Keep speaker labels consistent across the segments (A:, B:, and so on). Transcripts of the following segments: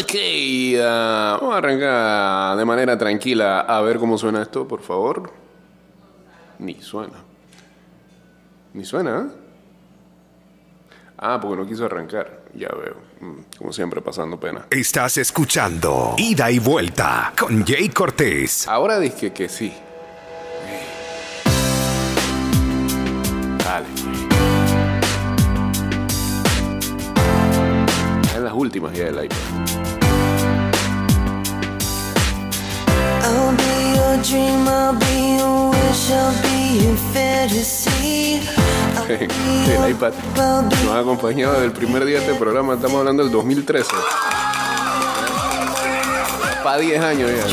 A: Ok, ah, vamos a arrancar de manera tranquila a ver cómo suena esto, por favor. Ni suena. Ni suena, ¿eh? Ah, porque no quiso arrancar. Ya veo. Mm, Como siempre, pasando pena.
B: Estás escuchando Ida y Vuelta con Jay Cortés.
A: Ahora dije que sí. Dale. En las últimas ya del iPad. El iPad
C: I'll be
A: nos ha acompañado desde el primer día de este programa. Estamos hablando del 2013. Para 10 años ya.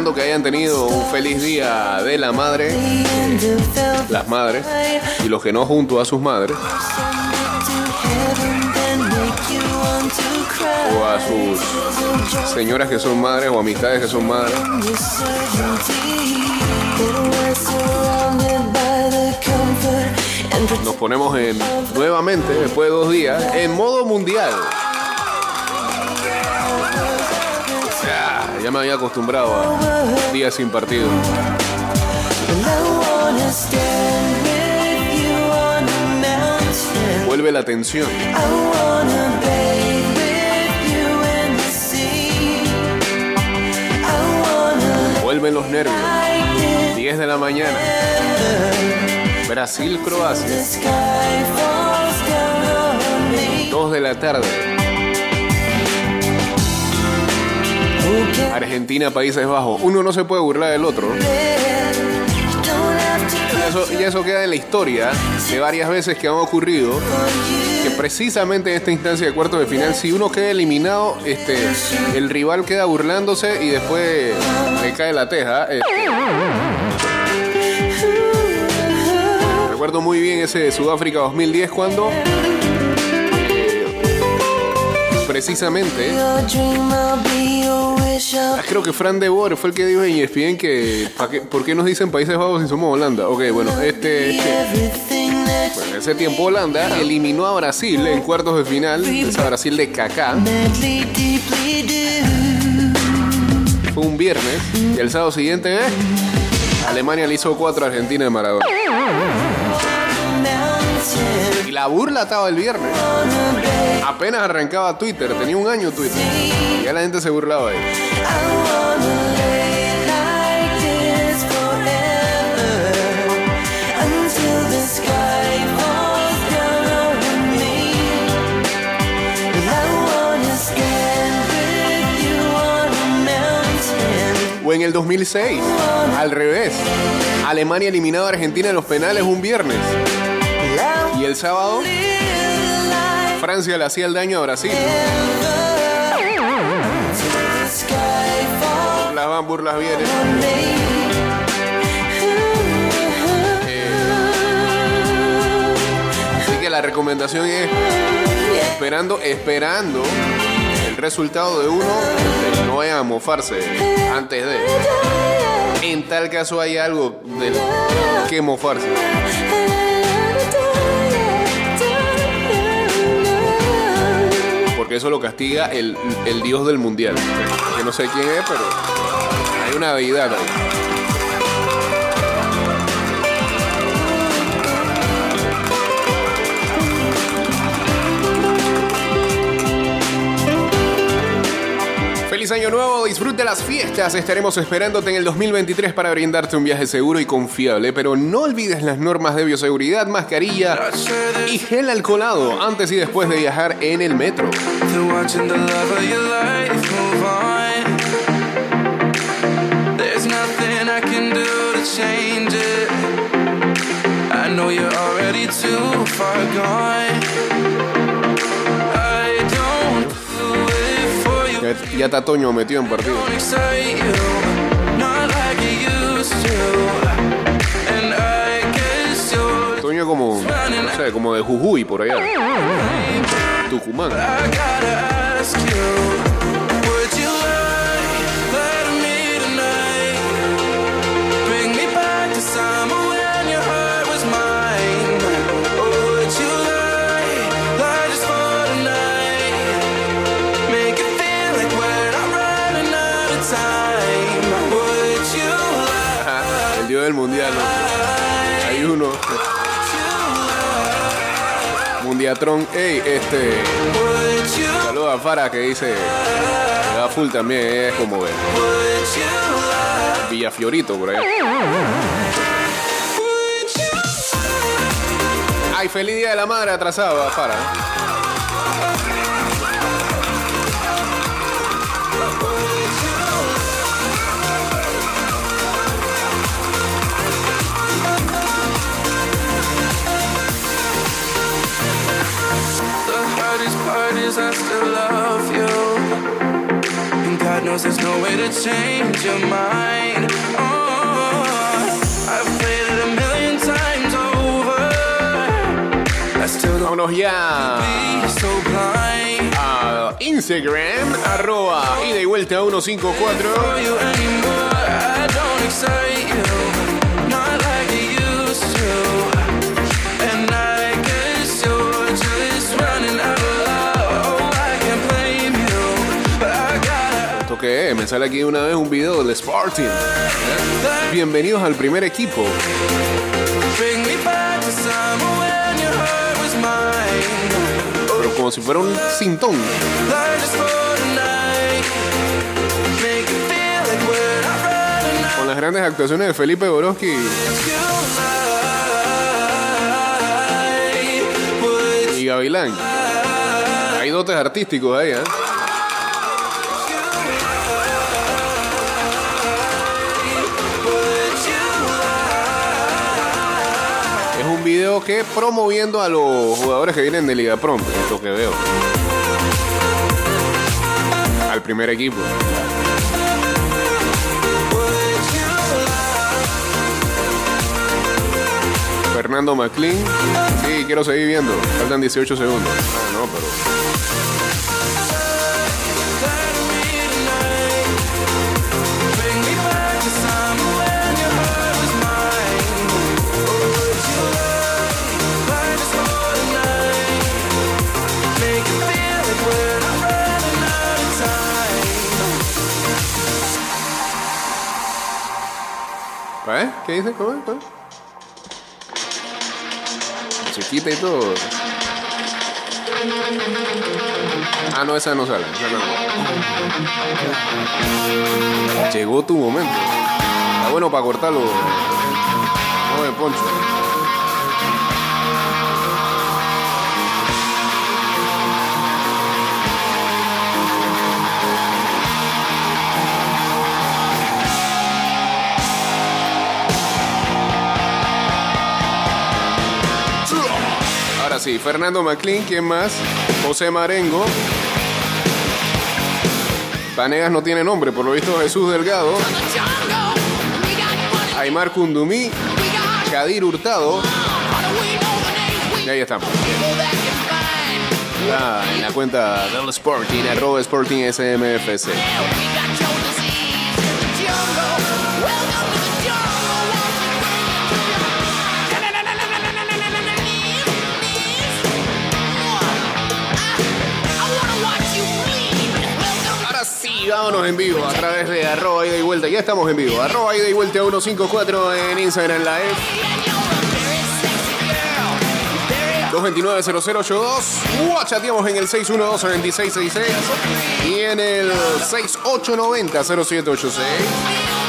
A: Que hayan tenido un feliz día de la madre,
C: velvet
A: las madres, y los que no junto a sus madres, o a sus señoras que son madres o amistades que son madres. Nos ponemos en nuevamente, después de dos días, en modo mundial. Me había acostumbrado a días sin partido. Vuelve la tensión. Vuelven los nervios.
C: like it
A: 10 de la mañana. Brasil, Croacia.
C: sky falls down on me.
A: 2 de la tarde. Argentina, Países Bajos. Uno no se puede burlar del otro. y eso queda en la historia de varias veces que han ocurrido. Que precisamente en esta instancia de cuartos de final, si uno queda eliminado, este, el rival queda burlándose y después le cae la teja. este. Recuerdo muy bien ese de Sudáfrica 2010 cuando eh, precisamente Ah, Creo que Fran de Boer fue el que dijo en ESPN que ¿pa qué- ¿por qué nos dicen Países Bajos si somos Holanda? Ok, bueno, este, este- en ese tiempo Holanda eliminó a Brasil en cuartos de final, esa Brasil de Kaká, fue un viernes y el sábado siguiente ¿eh? Alemania le hizo 4 a Argentina de Maradona. Y la burla estaba el viernes. Apenas arrancaba Twitter, tenía un año Twitter. Y ya la gente se burlaba de él. O en el 2006, al revés. Alemania eliminaba a Argentina en los penales un viernes. Y el sábado, Francia le hacía el daño a Brasil. Las van burlas vienen. Eh, así que la recomendación es esperando, esperando el resultado de uno, de no vayan a mofarse antes de. En tal caso hay algo del que mofarse. Porque eso lo castiga el, el dios del mundial. Que no sé quién es, pero hay una deidad ahí. Feliz año nuevo, disfrute las fiestas. Estaremos esperándote en el 2023 para brindarte un viaje seguro y confiable, pero no olvides las normas de bioseguridad, mascarilla y gel alcoholado antes y después de viajar en el metro.
D: I know you're already too far gone.
A: Ya, está Toño metido en partido. Toño como, no sé, como de Jujuy por allá. Tucumán. Mundiatron, hey, este. Saludos a Farah que dice. Da full también, es como
D: ver.
A: Villafiorito por allá. Ay, feliz día de la madre atrasado, Farah.
D: Is I still love you. And God knows there's no way to change your mind. Oh, I've played it a million times over. I still don't
A: Vámonos ya
D: be so blind
A: a Instagram, arroba ida y vuelta 154.
D: Gotta.
A: ¿Esto qué es? Me sale aquí una vez un video del Spartan. Bienvenidos al primer equipo. Pero como si fuera un cintón. Con las grandes actuaciones de Felipe Borowski y Gavilán. Hay dotes artísticos ahí, ¿eh? Que promoviendo a los jugadores que vienen de Liga Prom, es lo que veo. Al primer equipo. Fernando McLean. Sí, quiero seguir viendo. Faltan 18 segundos. Ah. ¿Qué dice? ¿Cómo? ¿Cómo es? Chiquita y todo. Ah, no, esa no sale. esa no. Llegó tu momento. Está bueno para cortarlo. De poncho. Ahora sí, Fernando McLean, ¿quién más? José Marengo. Vanegas no tiene nombre, por lo visto Jesús Delgado. Aymar Kundumí, Kadir Hurtado. Y ahí estamos. Está en la cuenta del Sporting, Sporting SMFC. Sí, vámonos en vivo a través de arroba ida y vuelta. Ya estamos en vivo. Arroba ida y vuelta 154 en Instagram Live. 229-0082. Chateamos en el 612-2666 y en el 6890-0786.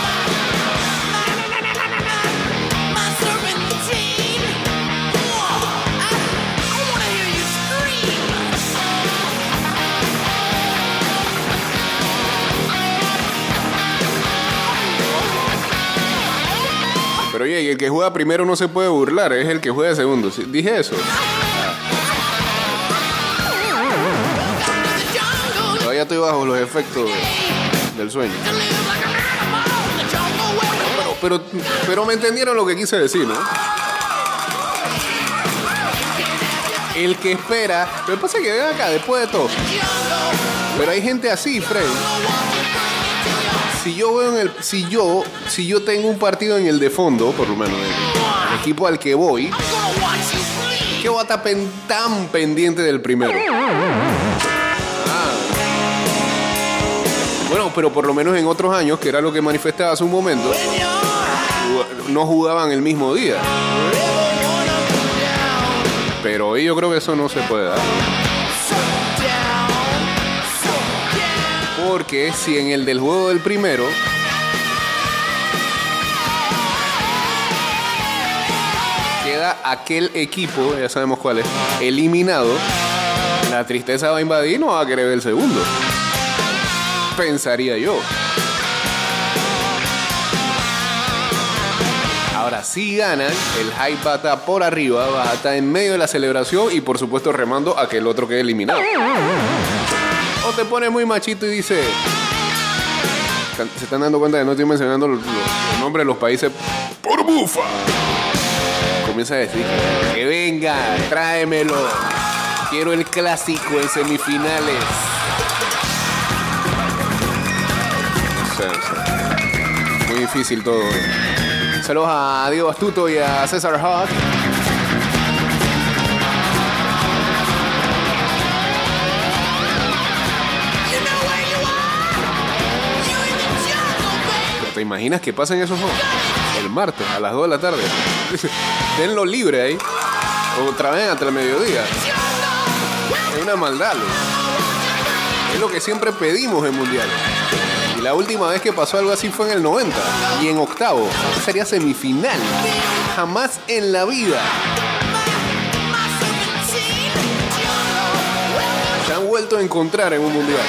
A: Oye, el que juega primero no se puede burlar, es el que juega segundo. Dije eso. Todavía estoy bajo los efectos del sueño. Pero, pero, pero me entendieron lo que quise decir, ¿no? El que espera. Lo pasa que ven acá, después de todo. Pero hay gente así, Fred. Si yo veo en el. Si yo. Si yo tengo un partido en el de fondo, por lo menos, el, el equipo al que voy, ¿qué voy a estar tan pendiente del primero? Ah. Bueno, pero por lo menos en otros años, que era lo que manifestaba hace un momento, no jugaban el mismo día. Pero hoy yo creo que eso no se puede dar. Porque si en el del juego del primero queda aquel equipo, ya sabemos cuál es, eliminado, la tristeza va a invadir no va a querer ver el segundo. Pensaría yo. Ahora, si ganan, el hype va a estar por arriba, va a estar en medio de la celebración y por supuesto remando a que el otro quede eliminado. Te pones muy machito y dice. Se están dando cuenta que no estoy mencionando los, nombres de los países por bufa. Comienza a decir que venga, tráemelo. Quiero el clásico en semifinales. Muy difícil todo. Saludos a Diego Astuto y a César Hawk. ¿Te imaginas que pasen esos juegos? El martes a las 2 de la tarde. Denlo libre ahí. Otra vez hasta el mediodía. Es una maldad. Es lo que siempre pedimos en mundiales. Y la última vez que pasó algo así fue en el 90. Y en octavo. Sería semifinal. Jamás en la vida. Se han vuelto a encontrar en un mundial.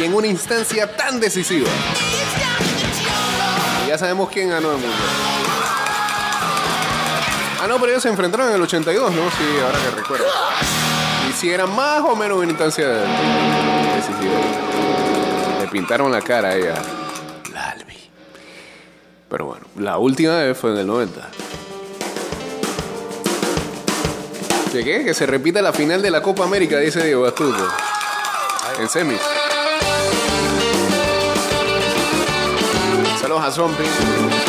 A: Y en una instancia tan decisiva. Sabemos quién ganó el mundial. Ah, no, pero ellos se enfrentaron en el 82, ¿no? Sí, ahora que recuerdo. Y si era más o menos una instancia decisiva. Le pintaron la cara a ella. La Albi. Pero bueno, la última vez fue en el 90. ¿De? Que se repita la final de la Copa América, dice Diego Astuto. En semis. Saludos a Zombie.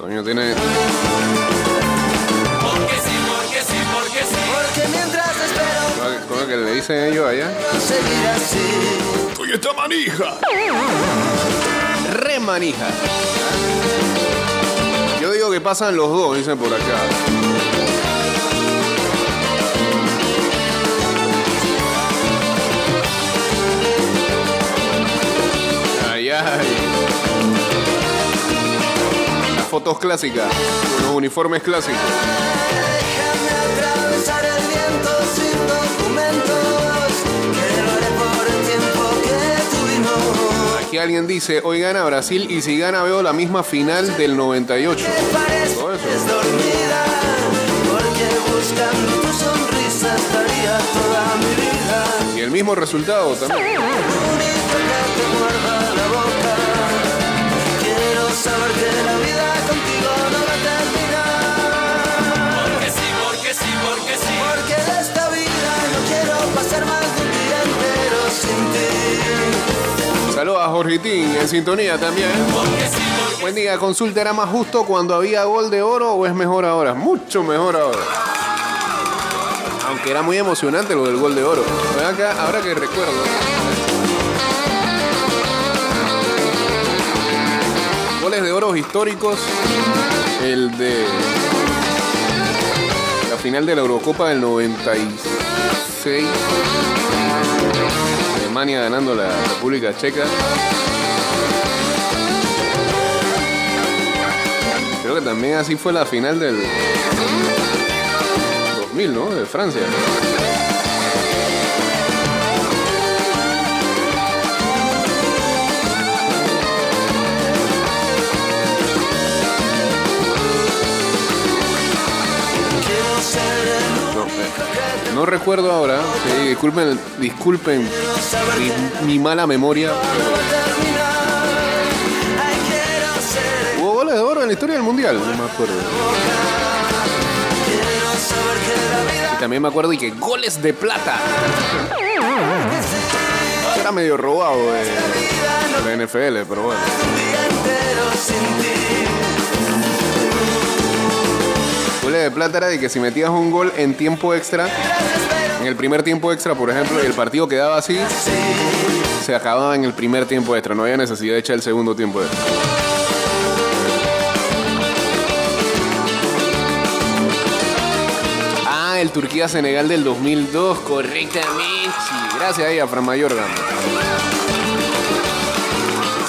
C: Ti.
A: Betoño tiene.
D: Porque sí, porque sí, porque sí.
C: Porque mientras espero
A: ¿Cómo que le dicen ellos allá?
C: seguir así.
A: ¡Estoy esta manija! Re manija. Yo digo que pasan los dos, dicen por acá. Ay,
C: documentos. Que lo haré por el
A: alguien dice, hoy gana Brasil y si gana veo la misma final del 98.
C: Pareces
A: Todo eso.
C: dormida, porque buscando tu sonrisa estaría toda mi vida.
A: Y el mismo resultado también.
C: A
A: Jorgitín en sintonía también. Buen día, consulta, ¿era más justo cuando había gol de oro o es mejor ahora? Mucho mejor ahora. Aunque era muy emocionante lo del gol de oro. Acá, ahora que recuerdo. Goles de oro históricos. El de la final de la Eurocopa del 96. Ganando la República Checa. Creo que también así fue la final del 2000, ¿no? De Francia. No, eh, recuerdo ahora. Sí, disculpen, mi, mala memoria. ¿Hubo goles de oro en la historia del mundial? No me acuerdo. Y también me acuerdo y que goles de plata. Era medio robado de la NFL, pero bueno. De plata era de que si metías un gol en tiempo extra, en el primer tiempo extra, por ejemplo, y el partido quedaba así, se acababa en el primer tiempo extra. No había necesidad de echar el segundo tiempo extra. Ah, el Turquía-Senegal del 2002, correctamente. Gracias ahí a Fran Mayorga.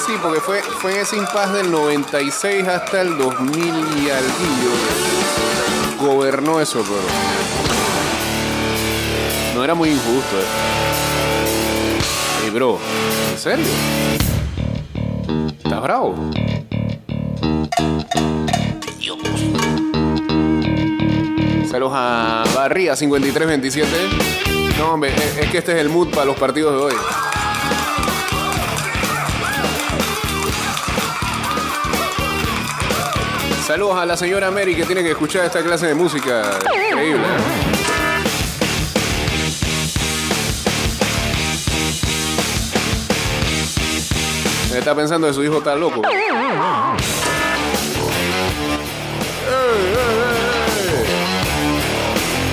A: Sí, porque fue, fue ese impas del 96 hasta el 2000 y alguillo. Gobernó eso, pero. No era muy injusto. Eh. Ey, bro, ¿en serio? ¿Estás bravo? Dios. Saludos a Barría 5327. No, hombre, es que este es el mood para los partidos de hoy. Saludos a la señora Mary que tiene que escuchar esta clase de música. Increíble. Está pensando que su hijo está loco.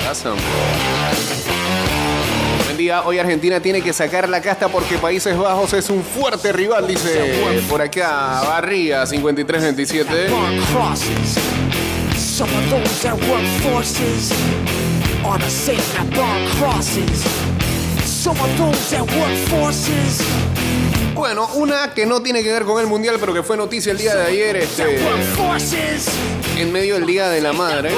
A: Awesome. Día, hoy Argentina tiene que sacar la casta porque Países Bajos es un fuerte rival, dice por acá Barría 5327.
E: burn crosses. Some of those that work forces are the same that burn crosses. Some of those that work forces
A: Bueno, una que no tiene que ver con el mundial, pero que fue noticia el día de ayer, este, en medio del Día de la Madre.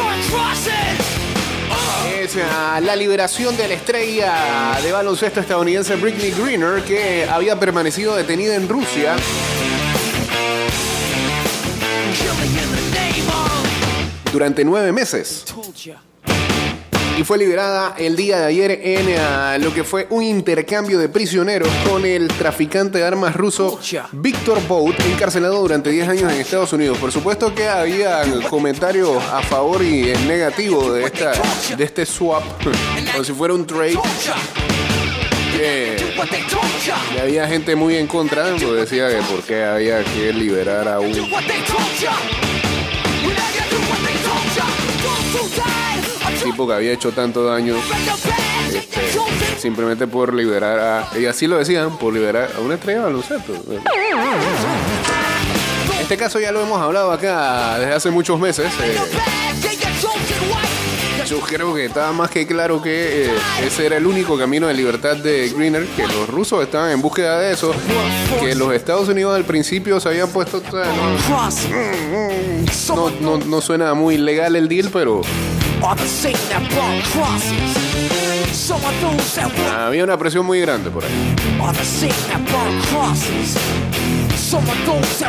A: Es ah, la liberación de la estrella de baloncesto estadounidense Britney Greener, que había permanecido detenida en Rusia durante nueve meses. Y fue liberada el día de ayer en ah, lo que fue un intercambio de prisioneros con el traficante de armas ruso Víctor Bout, encarcelado durante 10 años en Estados Unidos. Por supuesto que había comentarios a favor y en negativo de, esta, de este swap, como si fuera un trade. que y había gente muy en contra, pues decía que por qué había que liberar a un tipo que había hecho tanto daño este, simplemente por liberar a. Y así lo decían, por liberar a una estrella de baloncesto. Este caso ya lo hemos hablado acá desde hace muchos meses. eh, yo creo que estaba más que claro que eh, ese era el único camino de libertad de Greener, que los rusos estaban en búsqueda de eso, que los Estados Unidos al principio se habían puesto... no, no, no suena muy legal el deal, pero había una presión muy grande por ahí.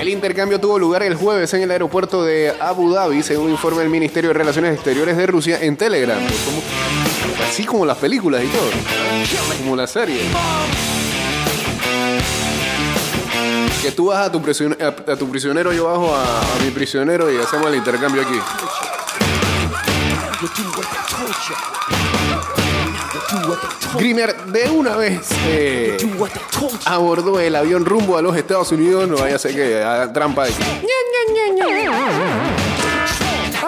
A: El intercambio tuvo lugar el jueves en el aeropuerto de Abu Dhabi, según informa el Ministerio de Relaciones Exteriores de Rusia en Telegram. Como- así como las películas y todo. Como la serie. Que tú vas a tu, a prisionero, yo bajo a, a mi prisionero y hacemos el intercambio aquí. Griner de una vez eh, abordó el avión rumbo a los Estados Unidos. No vaya a ser que haga trampa de que.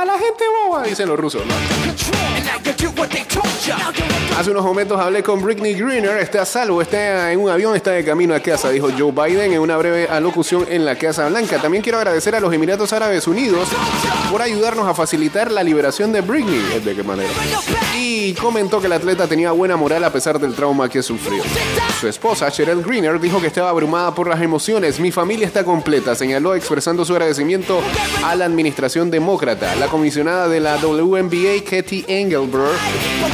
A: La gente boba, dicen los rusos. Hace unos momentos hablé con Britney Greener, está a salvo, está en un avión, está de camino a casa, dijo Joe Biden en una breve alocución en la Casa Blanca. También quiero agradecer a los Emiratos Árabes Unidos por ayudarnos a facilitar la liberación de Britney. ¿De qué manera? Y comentó que el atleta tenía buena moral a pesar del trauma que sufrió. Su esposa, Cheryl Greener, dijo que estaba abrumada por las emociones. Mi familia está completa, señaló expresando su agradecimiento a la administración demócrata. Comisionada de la WNBA, Katie Engelberg,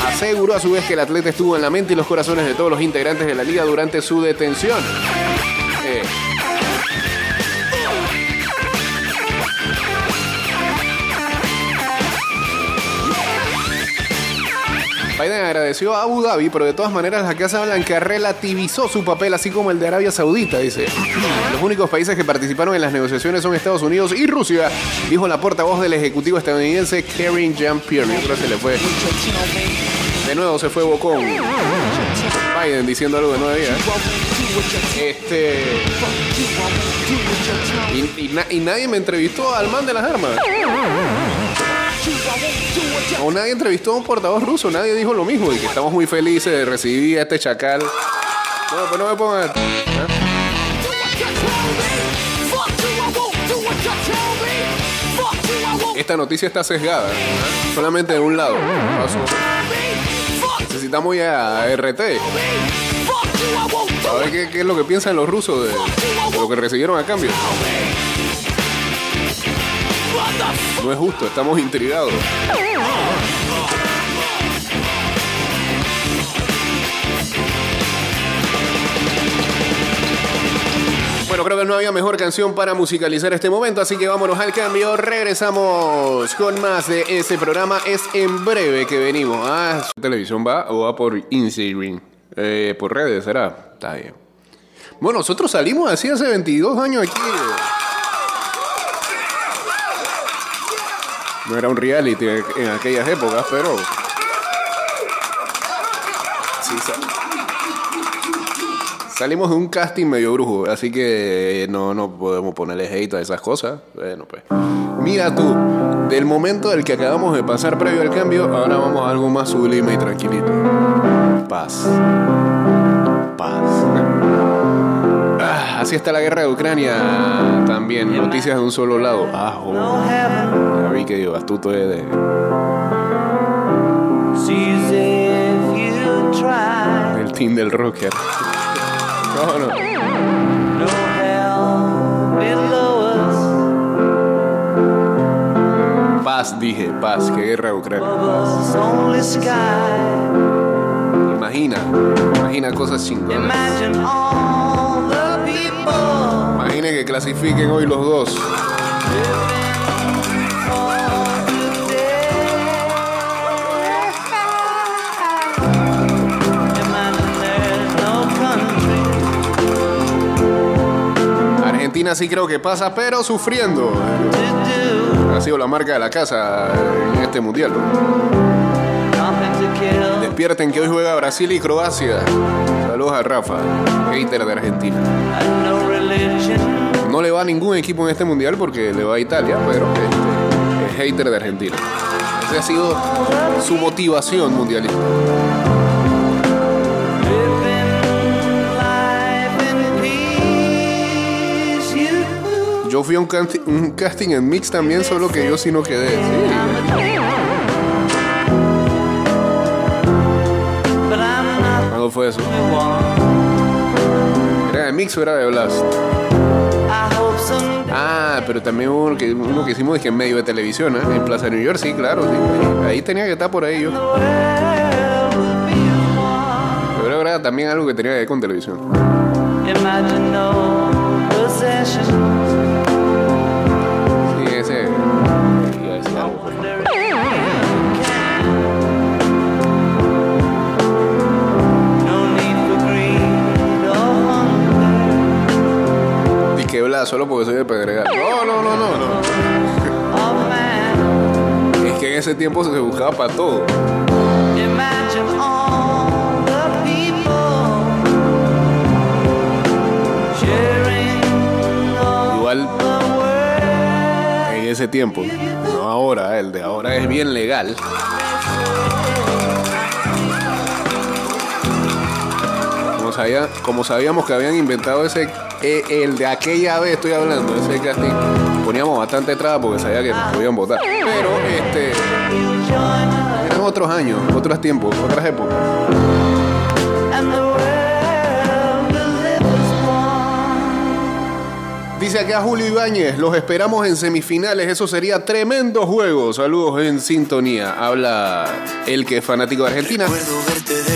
A: aseguró a su vez que el atleta estuvo en la mente y los corazones de todos los integrantes de la liga durante su detención. Eh, Biden agradeció a Abu Dhabi, pero de todas maneras la Casa Blanca relativizó su papel, así como el de Arabia Saudita, dice. Los únicos países que participaron en las negociaciones son Estados Unidos y Rusia, dijo la portavoz del Ejecutivo estadounidense Karen Jean-Pierre. Yo se le fue. De nuevo se fue Bocón. Biden diciendo algo de nueve días. Este. Y, y nadie me entrevistó al man de las armas. O nadie entrevistó a un portavoz ruso, nadie dijo lo mismo y que estamos muy felices de recibir a este chacal. No, pues no me pongan. ¿ah? Esta noticia está sesgada, ¿ah? solamente de un lado. Necesitamos ya RT. A ver qué, es lo que piensan los rusos de lo que recibieron a cambio. No es justo, estamos intrigados. Bueno, creo que no había mejor canción para musicalizar este momento, así que vámonos al cambio. Regresamos con más de ese programa. Es en breve que venimos. Ah, ¿televisión va o va por Instagram? Eh, por redes, ¿será? Está bien. Bueno, nosotros salimos así hace 22 años aquí. No era un reality en aquellas épocas, pero. Sí, sa- Salimos de un casting medio brujo, así que no, no podemos ponerle hate a esas cosas. Bueno, pues. Mira tú, del momento del que acabamos de pasar previo al cambio, ahora vamos a algo más sublime y tranquilito. Paz. Paz. Ah, así está la guerra de Ucrania. También noticias de un solo lado. Ah, oh. Vi que digo, astuto es de. Del team del rocker. No, no. Paz, dije, paz, que guerra de Ucrania. Imagina, imagina cosas chingonas.
C: Imagine
A: que clasifiquen hoy los dos. Argentina sí creo que pasa, pero sufriendo. Ha sido la marca de la casa en este mundial. Despierten que hoy juega Brasil y Croacia. Saludos a Rafa, hater de Argentina.
C: No
A: le va a ningún equipo en este mundial porque le va a Italia, pero este, es hater de Argentina. Esa ha sido su motivación mundialista. Yo fui a un, canti- un casting en mix también, solo que yo sí no quedé. Sí. ¿Cuándo fue eso? ¿Era de mix o era de blast? Ah, pero también uno que, hicimos es que en medio de televisión, ¿eh? En Plaza New York, sí, claro. sí. Ahí tenía que estar por ahí yo. era era también algo que tenía que ver con televisión. Bla, solo porque soy de Pedregal. No, no, no, no, no. Es que en ese tiempo se buscaba para todo. Igual en ese tiempo. No ahora, el de ahora es bien legal. Como sabíamos que habían inventado ese, eh, el de aquella vez estoy hablando, ese casting, poníamos bastante traba porque sabía que nos podían votar. Pero este, eran otros años, otros tiempos, otras épocas. Dice acá Julio Ibáñez, los esperamos en semifinales, eso sería tremendo juego. Saludos en sintonía. Habla el que es fanático de Argentina.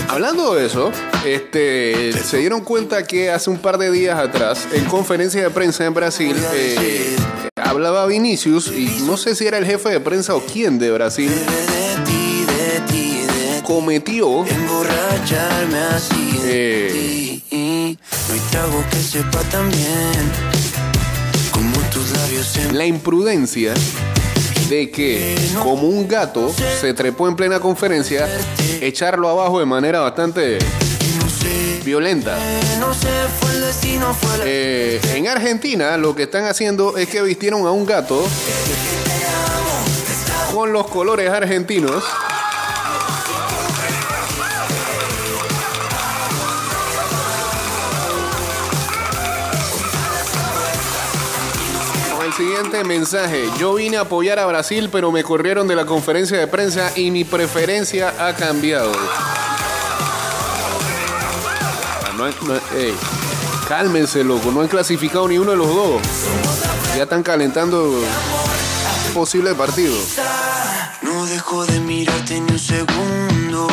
A: Hablando de eso, este, se dieron cuenta que hace un par de días atrás, en conferencia de prensa en Brasil, eh, hablaba Vinicius, y no sé si era el jefe de prensa o quién de Brasil, cometió Eh. la imprudencia de que, como un gato se trepó en plena conferencia, echarlo abajo de manera bastante violenta. Eh, en Argentina lo que están haciendo es que vistieron a un gato con los colores argentinos. Siguiente mensaje, yo vine a apoyar a Brasil, pero me corrieron de la conferencia de prensa y mi preferencia ha cambiado. Ah, no no cálmense, loco, no han clasificado ni uno de los dos. Ya están calentando posible partido.
F: Dejo de mirarte ni un segundo.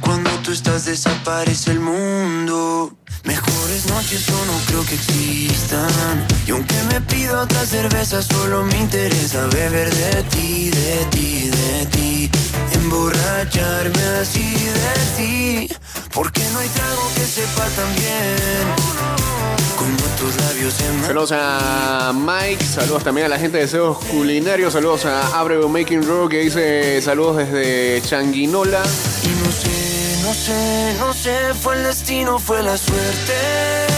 F: Cuando tú estás desaparece el mundo. Mejores noches yo no creo que existan. Y aunque me pido otra cerveza, solo me interesa beber de ti, de ti, de ti. Emborracharme así de ti. Porque no hay trago que sepa tan bien
A: Saludos a Mike, saludos también a la gente de Deseos Culinarios, saludos a Abreu Making Row que dice saludos desde Changuinola.
F: Y no sé, no sé, no sé, fue el destino, fue la suerte.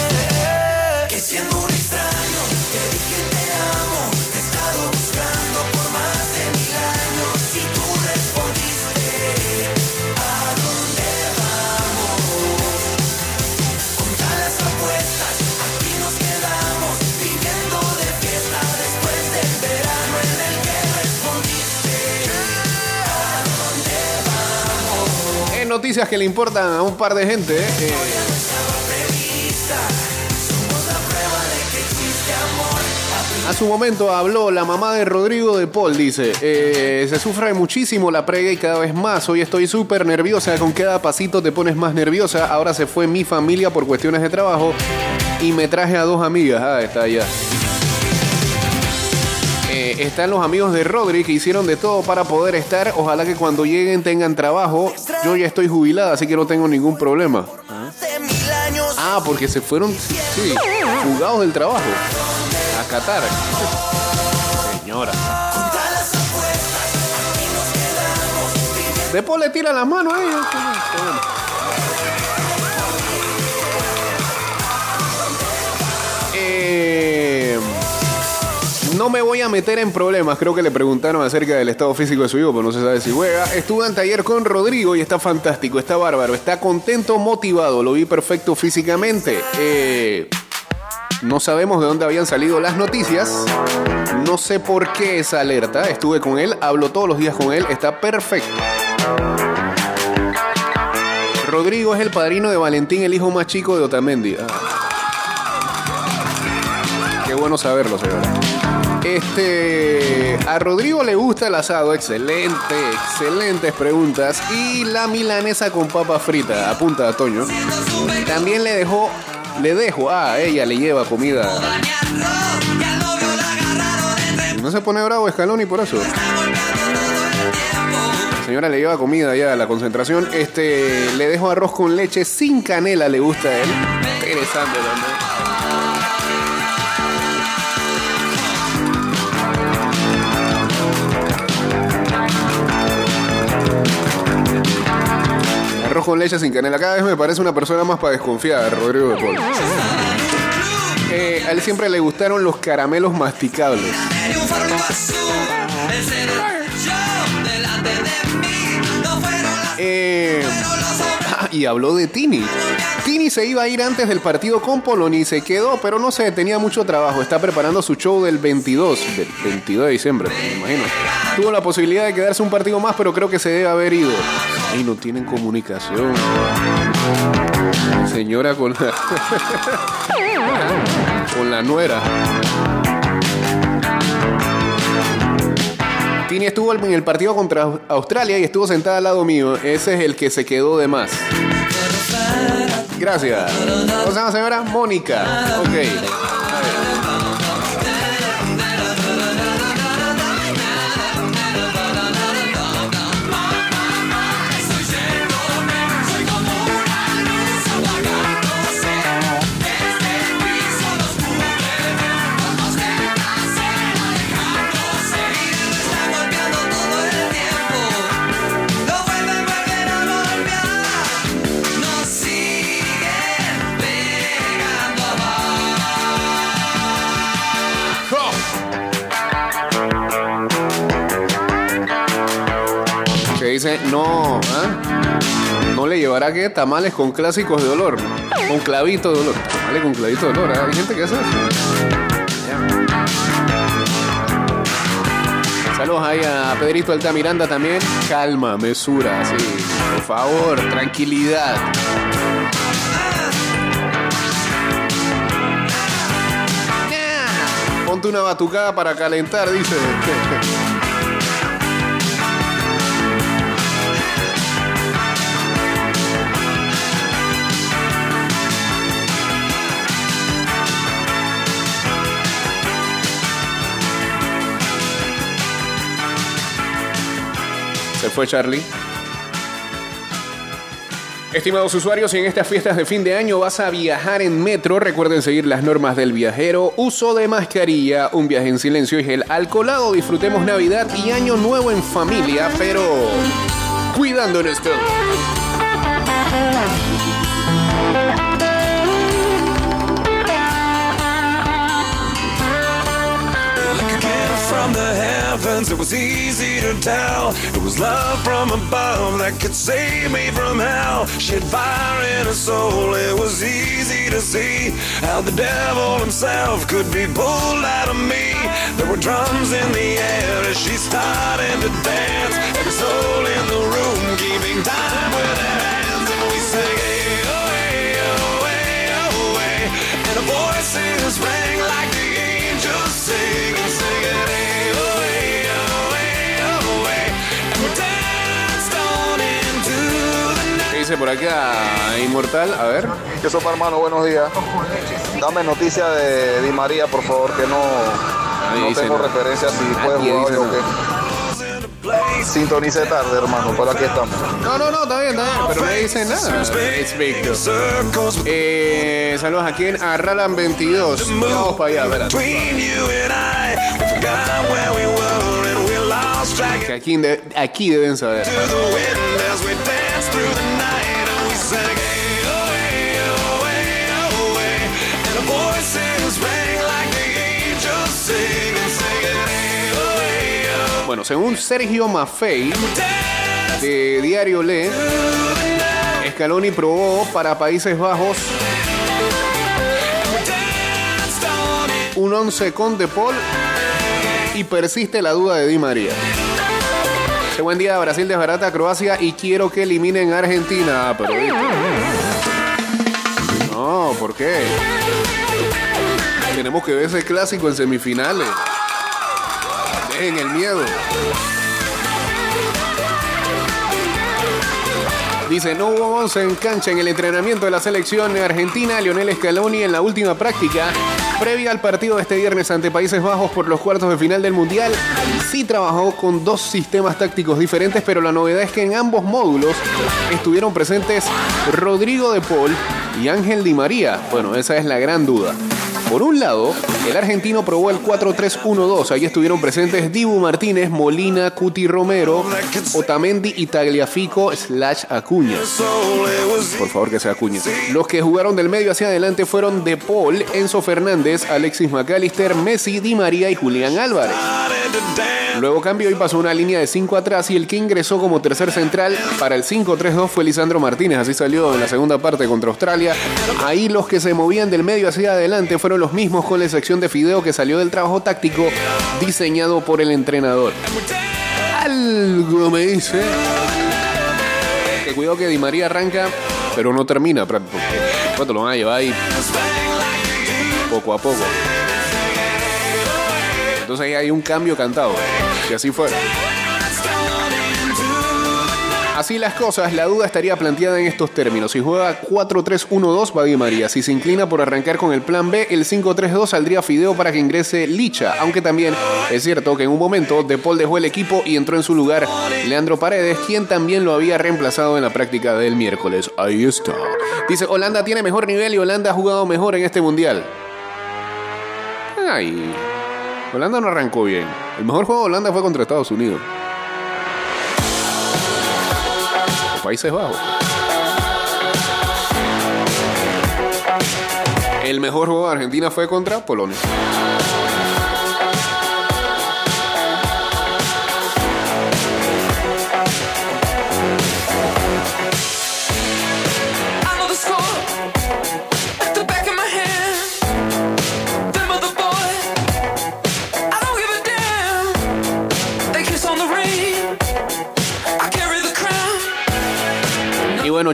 A: Noticias que le importan a un par de gente, eh, a su momento habló la mamá de Rodrigo de Paul, dice, eh, se sufre muchísimo la prega y cada vez más, hoy estoy súper nerviosa, con cada pasito te pones más nerviosa, ahora se fue mi familia por cuestiones de trabajo y me traje a dos amigas, ah, está allá. Eh, están los amigos de Rodri que hicieron de todo para poder estar. Ojalá que cuando lleguen tengan trabajo. Yo ya estoy jubilada, así que no tengo ningún problema.
F: años.
A: Ah, porque se fueron, sí, del trabajo. A Qatar. Señora. Después le tira la mano a ellos. Eh, no me voy a meter en problemas. Creo que le preguntaron acerca del estado físico de su hijo, pero no se sabe si juega. Estuve en taller con Rodrigo y está fantástico, está bárbaro, está contento, motivado. Lo vi perfecto físicamente. Eh, no sabemos de dónde habían salido las noticias. No sé por qué esa alerta. Estuve con él, hablo todos los días con él, está perfecto. Rodrigo es el padrino de Valentín, el hijo más chico de Otamendi. Ah. Qué bueno saberlo, señor. Este, a Rodrigo le gusta el asado, excelente, excelentes preguntas. Y la milanesa con papa frita, apunta a Toño. También le dejó, le dejo, ah, ella le lleva comida. No se pone bravo Scaloni por eso. La señora le lleva comida ya a la concentración. Este, le dejo arroz con leche sin canela, le gusta a él. Interesante también. Con leche sin canela. Cada vez me parece una persona más para desconfiar, Rodrigo de Paul. Eh, a él siempre le gustaron los caramelos masticables. Eh, ah, y habló de Tini. Tini se iba a ir antes del partido con Polonia y se quedó, pero no sé, tenía mucho trabajo. Está preparando su show del 22, del 22 de diciembre, me imagino. Tuvo la posibilidad de quedarse un partido más, pero creo que se debe haber ido. Ahí no tienen comunicación. Señora con la. con la nuera. Tini estuvo en el partido contra Australia y estuvo sentada al lado mío. Ese es el que se quedó de más. Gracias. ¿Cómo se llama señora? Mónica. Ok. No, ¿ah? no le llevará que tamales con clásicos de olor, con clavito de olor. Tamales con clavito de olor, ¿ah? hay gente que hace eso. Saludos ahí a Pedrito Altamiranda también. Calma, mesura, sí. Por favor, tranquilidad. Ponte una batucada para calentar, dice. Se fue Charlie. Estimados usuarios, si en estas fiestas de fin de año vas a viajar en metro, recuerden seguir las normas del viajero, uso de mascarilla, un viaje en silencio y gel alcoholado, disfrutemos Navidad y Año Nuevo en familia, pero
G: a gift from heavens, it was easy to tell. It was love from above that could save me from hell. She had fire in her soul, it was easy to see how the devil himself could be pulled out of me. There were drums in the air as she started to dance. Every soul in the room keeping time with their hands, and we sang, hey, oh, hey, oh, hey, oh, hey. And our voices rang like
A: dice por acá Inmortal? A ver.
H: ¿Qué sopa, hermano? Buenos días. Dame noticia de Di María, por favor, que no, no tengo
A: nada.
H: referencia si puede jugar o qué. Sintonice tarde, hermano, pero aquí estamos.
A: No, no, no, está bien, está bien, pero no dice nada. Es Víctor.
G: Circles
A: Eh, saludos aquí en Arralan 22. Vamos para allá, espérate. Que aquí, aquí deben saber. Según Sergio Maffei de Diario Le, Scaloni probó para Países Bajos un 11 con De Paul y persiste la duda de Di María. Buen día, Brasil desbarata a Croacia y quiero que eliminen a Argentina. Ah, pero. No, ¿por qué? Tenemos que ver ese clásico en semifinales. En el miedo. Dice, no hubo once en cancha en el entrenamiento de la selección argentina. Lionel Scaloni en la última práctica, previa al partido de este viernes ante Países Bajos por los cuartos de final del Mundial, sí trabajó con dos sistemas tácticos diferentes, pero la novedad es que en ambos módulos estuvieron presentes Rodrigo de Paul y Ángel Di María. Bueno, esa es la gran duda. Por un lado, el argentino probó el 4-3-1-2. Ahí estuvieron presentes Dibu Martínez, Molina, Cuti Romero, Otamendi y Tagliafico slash Acuña. Por favor que sea Acuña. Los que jugaron del medio hacia adelante fueron De Paul, Enzo Fernández, Alexis McAllister, Messi, Di María y Julián Álvarez. Luego cambió y pasó una línea de 5 atrás y el que ingresó como tercer central para el 5-3-2 fue Lisandro Martínez. Así salió en la segunda parte contra Australia. Ahí los que se movían del medio hacia adelante fueron los mismos con la sección de Fideo que salió del trabajo táctico diseñado por el entrenador. Algo me dice que cuidado que Di María arranca, pero no termina. ¿Cuánto lo van a llevar ahí? Poco a poco. Entonces ahí hay un cambio cantado. Si así fuera. Así las cosas, la duda estaría planteada en estos términos. Si juega 4-3-1-2 va María. Si se inclina por arrancar con el plan B, el 5-3-2 saldría Fideo para que ingrese Licha. Aunque también es cierto que en un momento De Paul dejó el equipo y entró en su lugar Leandro Paredes, quien también lo había reemplazado en la práctica del miércoles. Ahí está. Dice, Holanda tiene mejor nivel y Holanda ha jugado mejor en este mundial. Ay, Holanda no arrancó bien. El mejor juego de Holanda fue contra Estados Unidos. Países Bajos. El mejor juego de Argentina fue contra Polonia.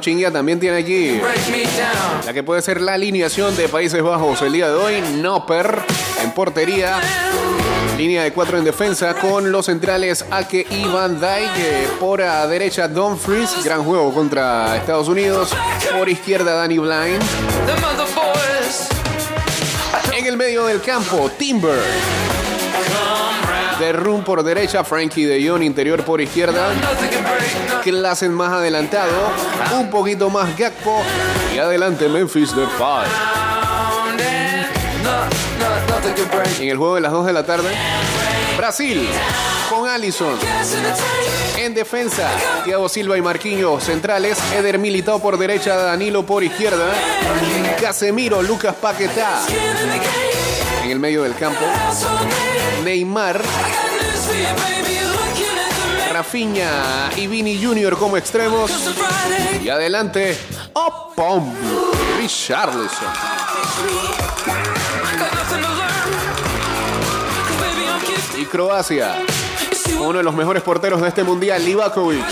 A: Chingia también tiene aquí la que puede ser la alineación de Países Bajos el día de hoy. Nopper en portería. Línea de cuatro en defensa con los centrales Ake y Van Dijk. eh, Por a derecha Dumfries, gran juego contra Estados Unidos. Por izquierda Danny Blind. En el medio del campo Timber. De Room por derecha, Frankie de Jong interior por izquierda. Clasen más adelantado, un poquito más Gakpo y adelante Memphis de
D: break.
A: En el juego de las 2 de la tarde, Brasil con Allison.
D: The.
A: En defensa, Thiago Silva y Marquinhos centrales, Eder Militao por derecha, Danilo por izquierda, Casemiro, Lucas Paquetá
D: the
A: en el medio del campo. Neymar. Rafinha y Vini Jr. como extremos y adelante, Opom, Richarlison. Y Croacia, uno de los mejores porteros de este mundial, Livakovic.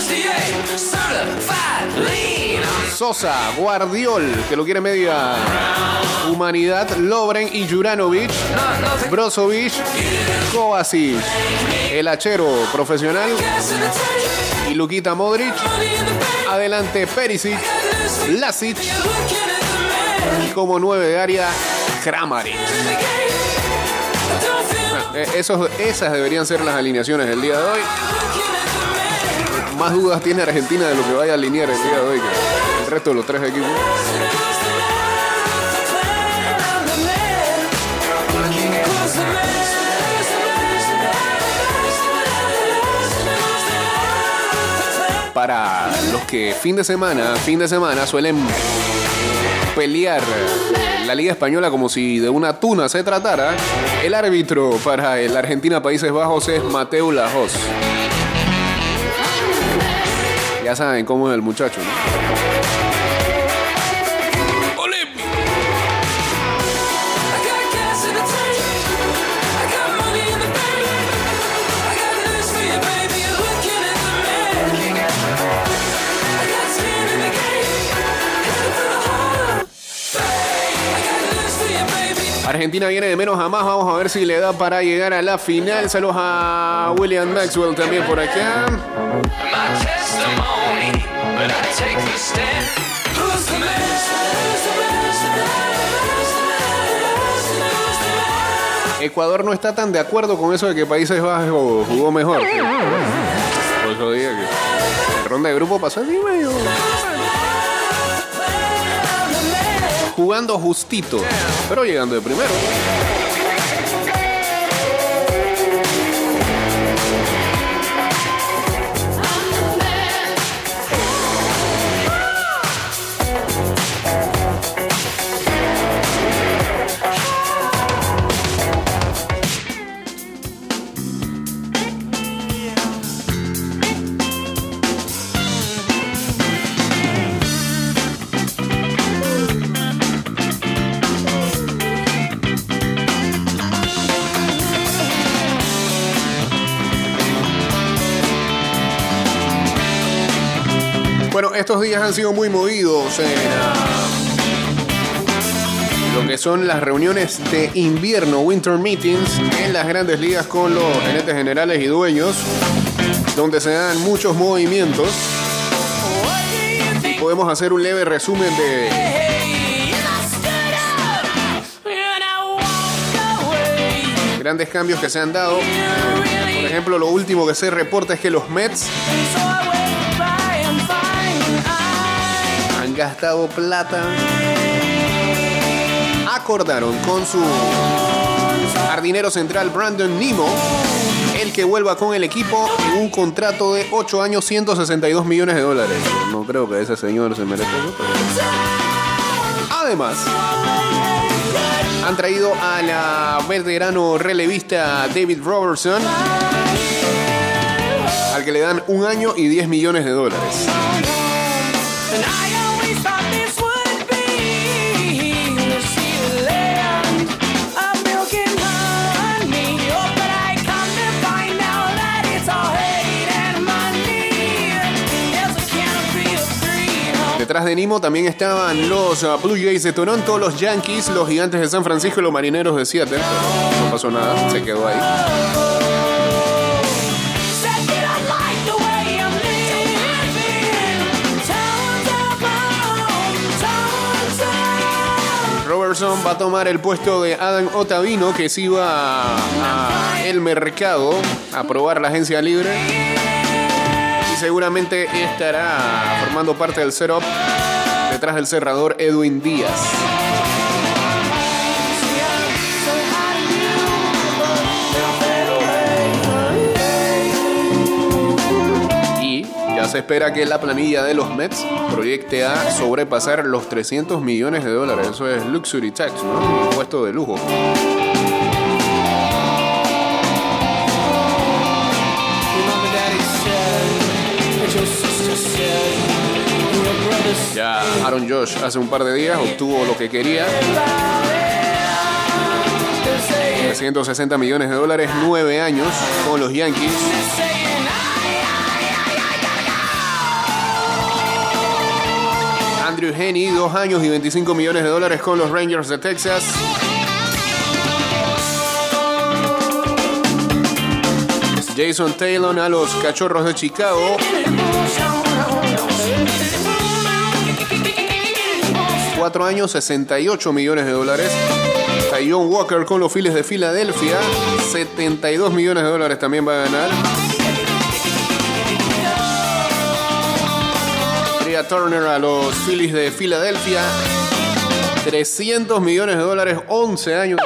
A: Sosa, Guardiol, que lo quiere media humanidad, Lobren y Juranovic. Brozovic, Kovacic, el hachero profesional y Luquita Modric. Adelante Perisic. Lasic y como nueve de área, Kramaric. Eh, esos- esas deberían ser las alineaciones del día de hoy. Más dudas tiene Argentina de lo que vaya a alinear el día de hoy resto de los tres equipos. para los que fin de semana, fin de semana suelen pelear la Liga Española como si de una tuna se tratara, el árbitro para el Argentina Países Bajos es Mateo Lajos. Ya saben cómo es el muchacho, ¿no? Argentina viene de menos a más. Vamos a ver si le da para llegar a la final. Saludos a William Maxwell también por acá. Ecuador no está tan de acuerdo con eso de que Países Bajos jugó mejor. Por eso que ronda de grupo pasó así medio. Jugando justito, pero llegando de primero. Días han sido muy movidos en lo que son las reuniones de invierno, winter meetings, en las grandes ligas con los gerentes generales y dueños, donde se dan muchos movimientos. Y podemos hacer un leve resumen de grandes cambios que se han dado. Por ejemplo, lo último que se reporta es que los Mets gastado plata. Acordaron con su jardinero central Brandon Nemo el que vuelva con el equipo en un contrato de 8 años, 162 millones de dólares. No creo que ese señor se merezca eso. Además, han traído a la veterano relevista David Robertson, al que le dan un año y 10 millones de dólares. Detrás de Nimo también estaban los uh, Blue Jays de Toronto, los Yankees, los Gigantes de San Francisco y los Marineros de Seattle. Pero no pasó nada, se quedó ahí. Robertson va a tomar el puesto de Adam Otavino, que se iba a, a el mercado a probar la agencia libre. Seguramente estará formando parte del setup detrás del cerrador Edwin Díaz. Y ya se espera que la planilla de los Mets proyecte a sobrepasar los 300 millones de dólares. Eso es luxury tax, ¿no? Impuesto de lujo. Ya Aaron Josh hace un par de días obtuvo lo que quería. 360 millones de dólares, 9 años con los Yankees. Andrew Henney, 2 años y 25 millones de dólares con los Rangers de Texas. Jason Taylor a los Cachorros de Chicago. Cuatro años, 68 millones de dólares. John Walker con los Phillies de Filadelfia. 72 millones de dólares también va a ganar. Tria Turner a los Phillies de Filadelfia. 300 millones de dólares, 11 años.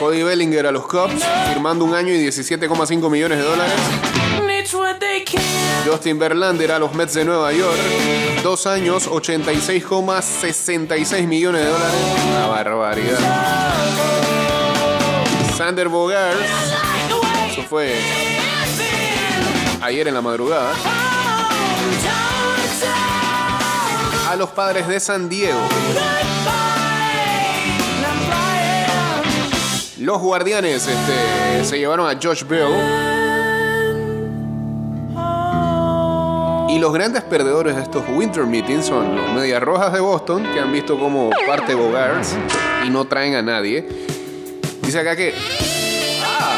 A: Cody Bellinger a los Cubs, firmando un año y 17,5 millones de dólares. Justin Verlander a los Mets de Nueva York, dos años, 86,66 millones de dólares. Una barbaridad. Sander Bogart, eso fue ayer en la madrugada, a los padres de San Diego. Los guardianes este, se llevaron a Josh Bell. Y los grandes perdedores de estos Winter Meetings son los Medias Rojas de Boston, que han visto como parte Bogarts y no traen a nadie. Dice acá que. ¡Ah!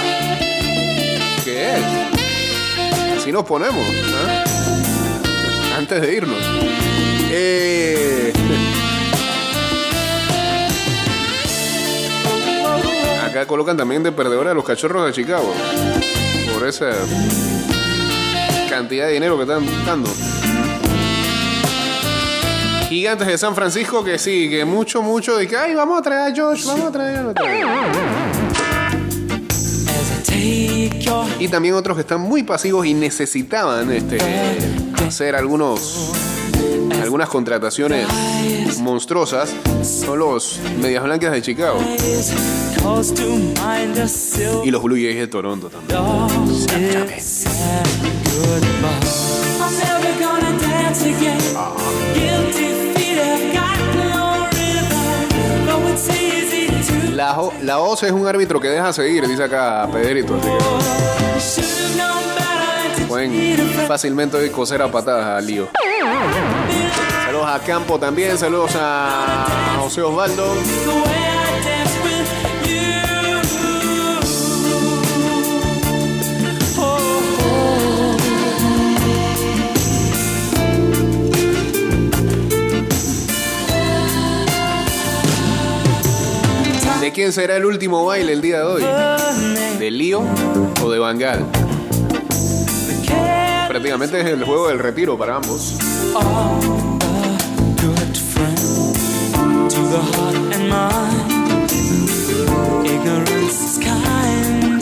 A: ¿Qué es? Así nos ponemos. ¿ah? Antes de irnos. Eh, Colocan también de perdedora a los cachorros de Chicago. Por esa cantidad de dinero que están dando. Gigantes de San Francisco que sí, que mucho, mucho de que, ay, vamos a traer a Josh, vamos a traer a traer. Y también otros que están muy pasivos y necesitaban este, hacer algunos algunas contrataciones monstruosas son los Medias Blancas de Chicago y los Blue Jays de Toronto también. La, la OCE es un árbitro que deja seguir, dice acá Pedrito. Así que pueden fácilmente coser a patadas a Lío. Saludos a Campo también, saludos a José Osvaldo. ¿De quién será el último baile el día de hoy? ¿De Lío o de Bangal? Prácticamente es el juego del retiro para ambos.
E: The heart and mind. Ignorance is kind.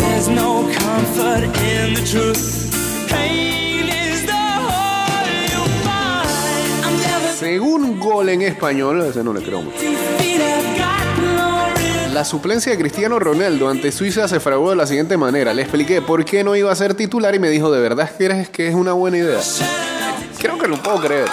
E: There's no comfort in the truth. Pain is the whole you find. I'm never
A: Según gol en español, a ese no le creo mucho. La suplencia de Cristiano Ronaldo ante Suiza se fraguó de la siguiente manera. Le expliqué por qué no iba a ser titular y me dijo, ¿de verdad crees que es una buena idea? Creo que lo puedo creer.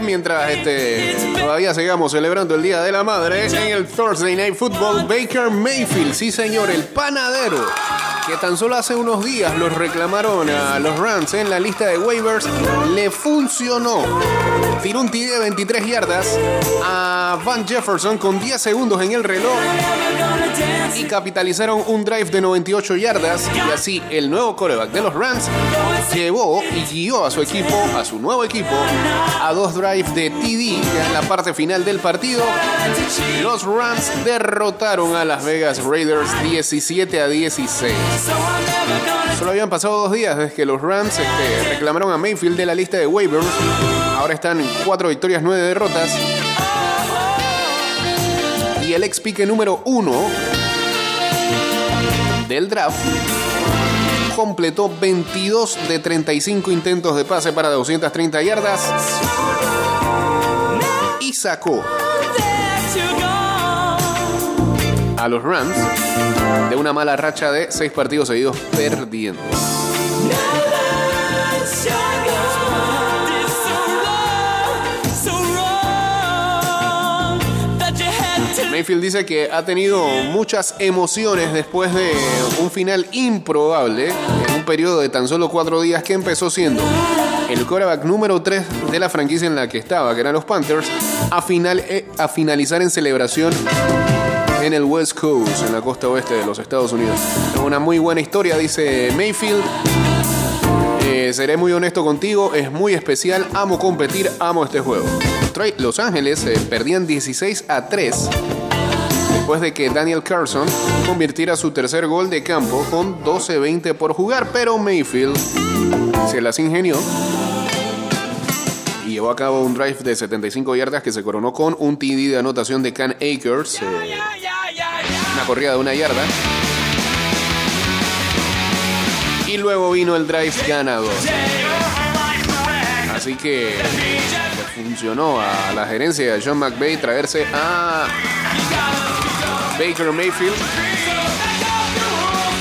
A: Mientras este, todavía sigamos celebrando el Día de la Madre, en el Thursday Night Football, Baker Mayfield, sí señor, el panadero, que tan solo hace unos días los reclamaron a los Rams en la lista de waivers, le funcionó. Tiró un TD de 23 yardas a Van Jefferson con 10 segundos en el reloj y capitalizaron un drive de 98 yardas y así el nuevo coreback de los Rams llevó y guió a su equipo, a su nuevo equipo, a dos drives de TD en la parte final del partido. Los Rams derrotaron a Las Vegas Raiders 17 a 16. Solo habían pasado dos días desde que los Rams este, reclamaron a Mayfield de la lista de waivers. Ahora están en cuatro victorias, nueve derrotas. El ex pique número uno del draft completó 22 de 35 intentos de pase para 230 yardas y sacó a los Rams de una mala racha de seis partidos seguidos perdiendo. Mayfield dice que ha tenido muchas emociones después de un final improbable en un periodo de tan solo cuatro días que empezó siendo el quarterback número 3 de la franquicia en la que estaba, que eran los Panthers, a, final, eh, a finalizar en celebración en el West Coast, en la costa oeste de los Estados Unidos. Una muy buena historia, dice Mayfield. Eh, seré muy honesto contigo, es muy especial, amo competir, amo este juego. Los Ángeles eh, perdían 16 a 3 después de que Daniel Carson convirtiera su tercer gol de campo con 12-20 por jugar, pero Mayfield se las ingenió y llevó a cabo un drive de 75 yardas que se coronó con un TD de anotación de Can Akers, eh, una corrida de una yarda. Y luego vino el drive ganador. Así que funcionó a la gerencia de John McVay traerse a Baker Mayfield,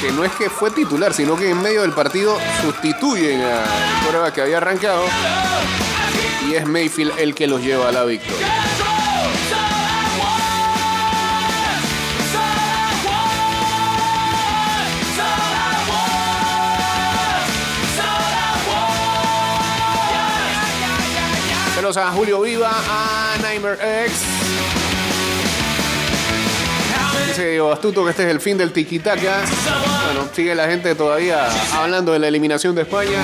A: que no es que fue titular, sino que en medio del partido sustituyen a prueba que había arrancado y es Mayfield el que los lleva a la victoria. Saludos a Julio Viva, a Nightmare X. Dice Astuto que este es el fin del tiquitaca. Bueno, sigue la gente todavía hablando de la eliminación de España.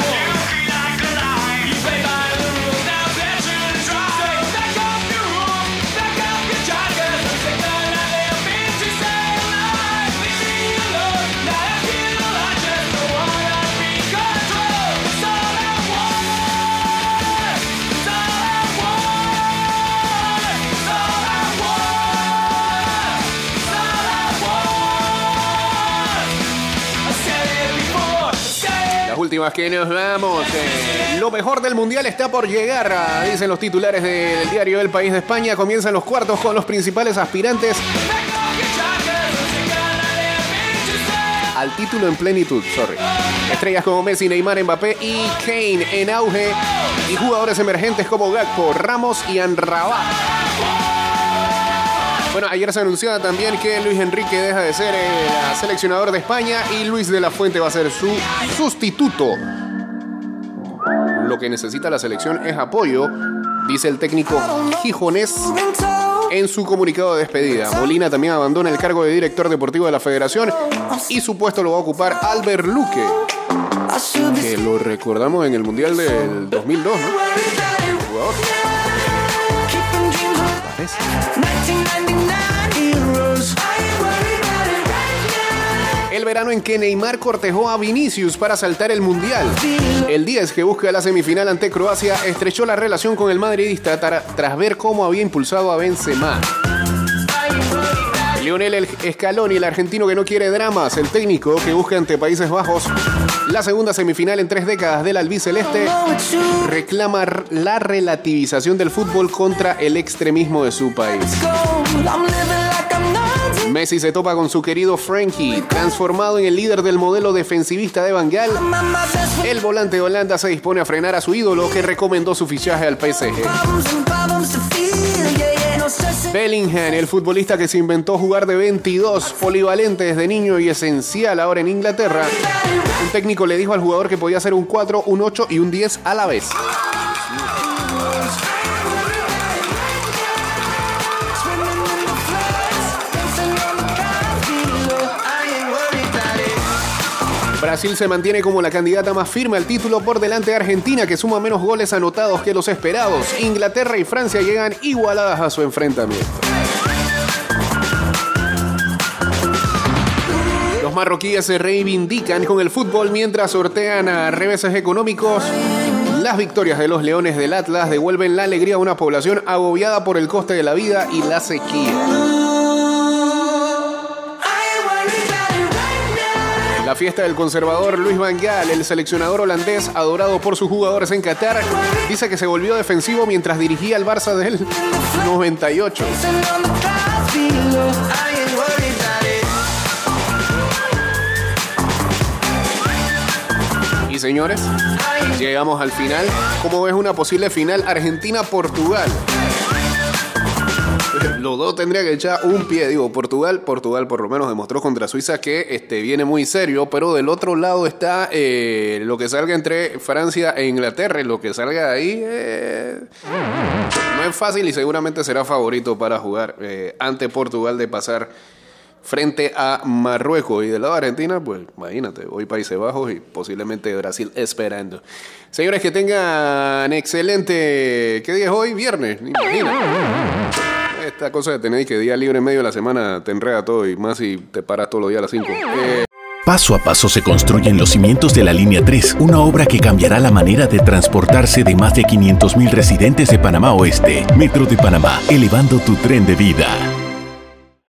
A: Que nos vamos. eh, lo mejor del mundial está por llegar, ah, dicen los titulares de- del diario El País de España. Comienzan los cuartos con los principales aspirantes al título en plenitud. Sorry. Estrellas como Messi, Neymar, Mbappé y Kane en auge. Y jugadores emergentes como Gakpo, Ramos y Anrabá. Bueno, ayer se anunciaba también que Luis Enrique deja de ser el seleccionador de España y Luis de la Fuente va a ser su sustituto. Lo que necesita la selección es apoyo, dice el técnico gijonés en su comunicado de despedida. Molina también abandona el cargo de director deportivo de la federación y su puesto lo va a ocupar Albert Luque, que lo recordamos en el Mundial del 2002, ¿no? El verano en que Neymar cortejó a Vinicius para saltar el Mundial. El 10 que busca la semifinal ante Croacia estrechó la relación con el madridista tra- tras ver cómo había impulsado a Benzema. Lionel El- Scaloni, el argentino que no quiere dramas, el técnico que busca ante Países Bajos la segunda semifinal en tres décadas del albiceleste, reclama la relativización del fútbol contra el extremismo de su país. Messi se topa con su querido Frankie, transformado en el líder del modelo defensivista de Van Gaal. El volante de Holanda se dispone a frenar a su ídolo que recomendó su fichaje al PSG. Bellingham, el futbolista que se inventó jugar de 22, polivalente desde niño y esencial ahora en Inglaterra. Un técnico le dijo al jugador que podía hacer un 4, un 8 y un 10 a la vez. Brasil se mantiene como la candidata más firme al título por delante de Argentina, que suma menos goles anotados que los esperados. Inglaterra y Francia llegan igualadas a su enfrentamiento. Los marroquíes se reivindican con el fútbol mientras sortean a reveses económicos. Las victorias de los Leones del Atlas devuelven la alegría a una población agobiada por el coste de la vida y la sequía. Fiesta del conservador Luis Van Gaal, el seleccionador holandés adorado por sus jugadores en Qatar, dice que se volvió defensivo mientras dirigía al Barça del 98. Y señores, llegamos al final. ¿Cómo ves una posible final Argentina-Portugal? Los dos tendrían que echar un pie. Digo, Portugal, Portugal por lo menos demostró contra Suiza que este, viene muy serio, pero del otro lado está eh, lo que salga entre Francia e Inglaterra. Lo que salga de ahí eh, no es fácil y seguramente será favorito para jugar eh, ante Portugal de pasar frente a Marruecos. Y del lado de Argentina, pues imagínate, hoy Países Bajos y posiblemente Brasil esperando. Señores, que tengan excelente... ¿Qué día es hoy? Viernes, imagina. Esta cosa de tener que día libre en medio de la semana te enreda todo y más si te paras todos los días a las 5.
I: Paso a paso se construyen los cimientos de la Línea 3, una obra que cambiará la manera de transportarse de más de 500.000 residentes de Panamá Oeste. Metro de Panamá, elevando tu tren de vida.